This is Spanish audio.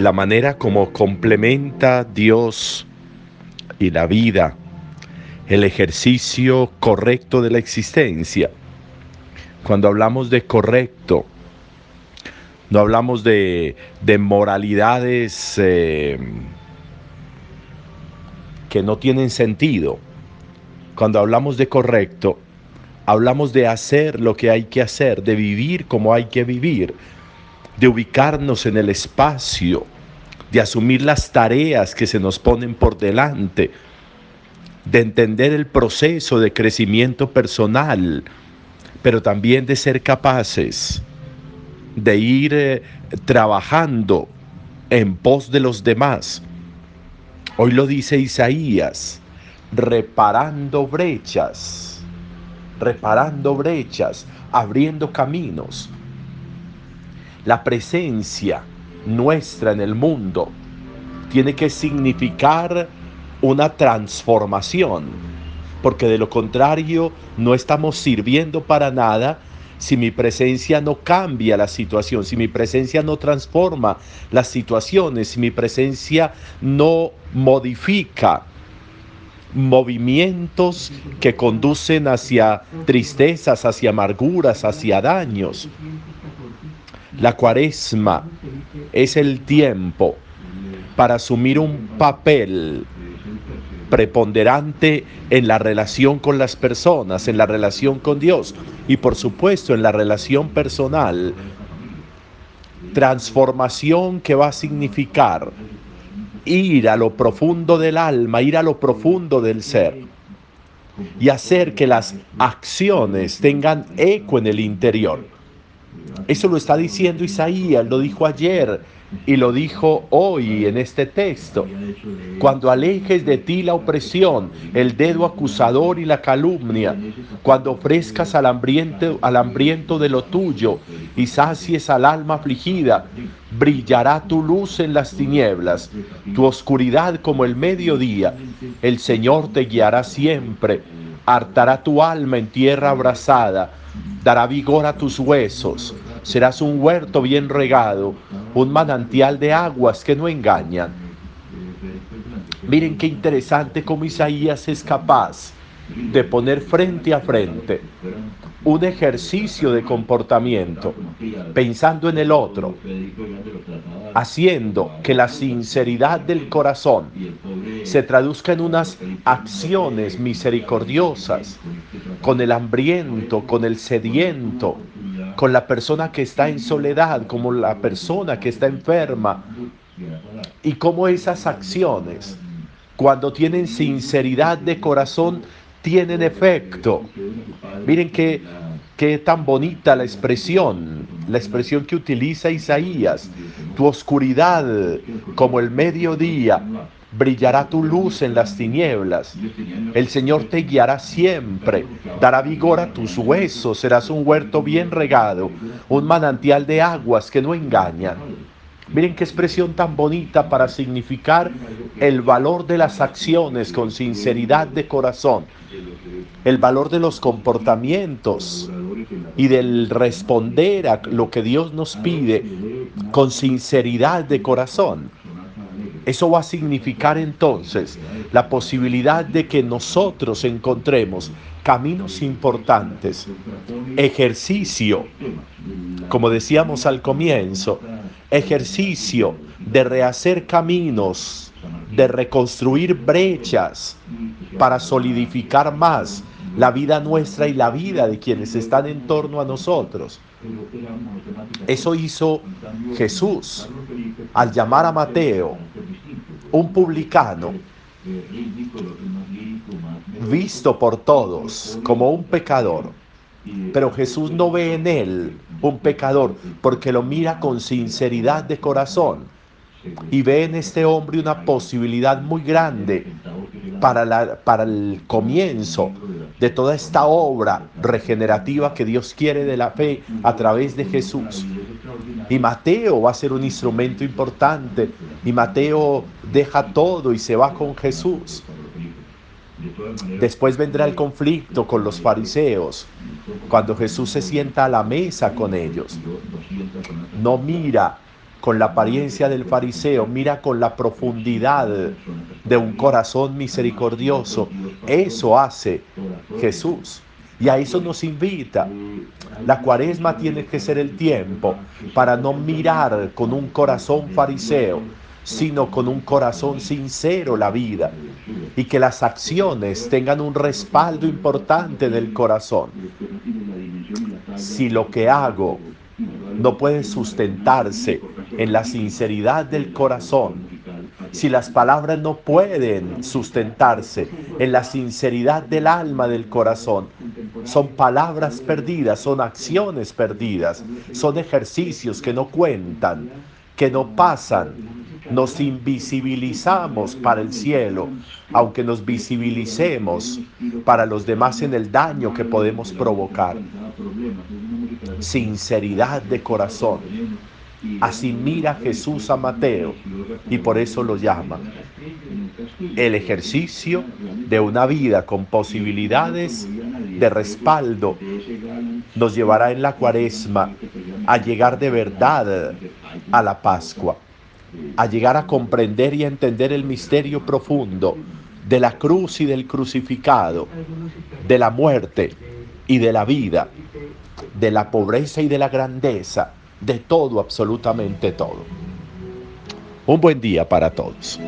la manera como complementa Dios y la vida, el ejercicio correcto de la existencia. Cuando hablamos de correcto, no hablamos de, moralidades eh, que no tienen sentido. Cuando hablamos de correcto, hablamos de hacer lo que hay que hacer, de vivir como hay que vivir, de ubicarnos en el espacio, de asumir las tareas que se nos ponen por delante, de entender el proceso de crecimiento personal, pero también de ser capaces de ir eh, trabajando en pos de los demás. Hoy lo dice Isaías, reparando brechas, reparando brechas, abriendo caminos. La presencia nuestra en el mundo tiene que significar una transformación, porque de lo contrario no estamos sirviendo para nada si mi presencia no cambia la situación, si mi presencia no transforma las situaciones, si mi presencia no modifica movimientos que conducen hacia tristezas, hacia amarguras, hacia daños. La cuaresma es el tiempo para asumir un papel preponderante en la relación con las personas, en la relación con Dios y por supuesto en la relación personal. Transformación que va a significar ir a lo profundo del alma, ir a lo profundo del ser y hacer que las acciones tengan eco en el interior. Eso lo está diciendo Isaías, lo dijo ayer y lo dijo hoy en este texto. Cuando alejes de ti la opresión, el dedo acusador y la calumnia, cuando ofrezcas al hambriento, al hambriento de lo tuyo y sacies al alma afligida, brillará tu luz en las tinieblas, tu oscuridad como el mediodía. El Señor te guiará siempre, hartará tu alma en tierra abrasada, dará vigor a tus huesos serás un huerto bien regado, un manantial de aguas que no engañan. Miren qué interesante como Isaías es capaz de poner frente a frente un ejercicio de comportamiento, pensando en el otro, haciendo que la sinceridad del corazón se traduzca en unas acciones misericordiosas con el hambriento, con el sediento, con la persona que está en soledad, como la persona que está enferma, y cómo esas acciones, cuando tienen sinceridad de corazón, tienen efecto. Miren qué, qué tan bonita la expresión, la expresión que utiliza Isaías, tu oscuridad como el mediodía brillará tu luz en las tinieblas. El Señor te guiará siempre, dará vigor a tus huesos, serás un huerto bien regado, un manantial de aguas que no engañan. Miren qué expresión tan bonita para significar el valor de las acciones con sinceridad de corazón, el valor de los comportamientos y del responder a lo que Dios nos pide con sinceridad de corazón. Eso va a significar entonces la posibilidad de que nosotros encontremos caminos importantes, ejercicio, como decíamos al comienzo, ejercicio de rehacer caminos, de reconstruir brechas para solidificar más la vida nuestra y la vida de quienes están en torno a nosotros. Eso hizo Jesús al llamar a Mateo un publicano visto por todos como un pecador. Pero Jesús no ve en él un pecador porque lo mira con sinceridad de corazón y ve en este hombre una posibilidad muy grande para, la, para el comienzo de toda esta obra regenerativa que Dios quiere de la fe a través de Jesús. Y Mateo va a ser un instrumento importante y Mateo deja todo y se va con Jesús. Después vendrá el conflicto con los fariseos, cuando Jesús se sienta a la mesa con ellos. No mira con la apariencia del fariseo, mira con la profundidad de un corazón misericordioso. Eso hace Jesús. Y a eso nos invita. La cuaresma tiene que ser el tiempo para no mirar con un corazón fariseo, sino con un corazón sincero la vida y que las acciones tengan un respaldo importante del corazón. Si lo que hago no puede sustentarse en la sinceridad del corazón, si las palabras no pueden sustentarse en la sinceridad del alma del corazón, son palabras perdidas, son acciones perdidas, son ejercicios que no cuentan, que no pasan. Nos invisibilizamos para el cielo, aunque nos visibilicemos para los demás en el daño que podemos provocar. Sinceridad de corazón Así mira Jesús a Mateo y por eso lo llama. El ejercicio de una vida con posibilidades de respaldo nos llevará en la cuaresma a llegar de verdad a la Pascua, a llegar a comprender y a entender el misterio profundo de la cruz y del crucificado, de la muerte y de la vida, de la pobreza y de la grandeza de todo, absolutamente todo. Un buen día para todos.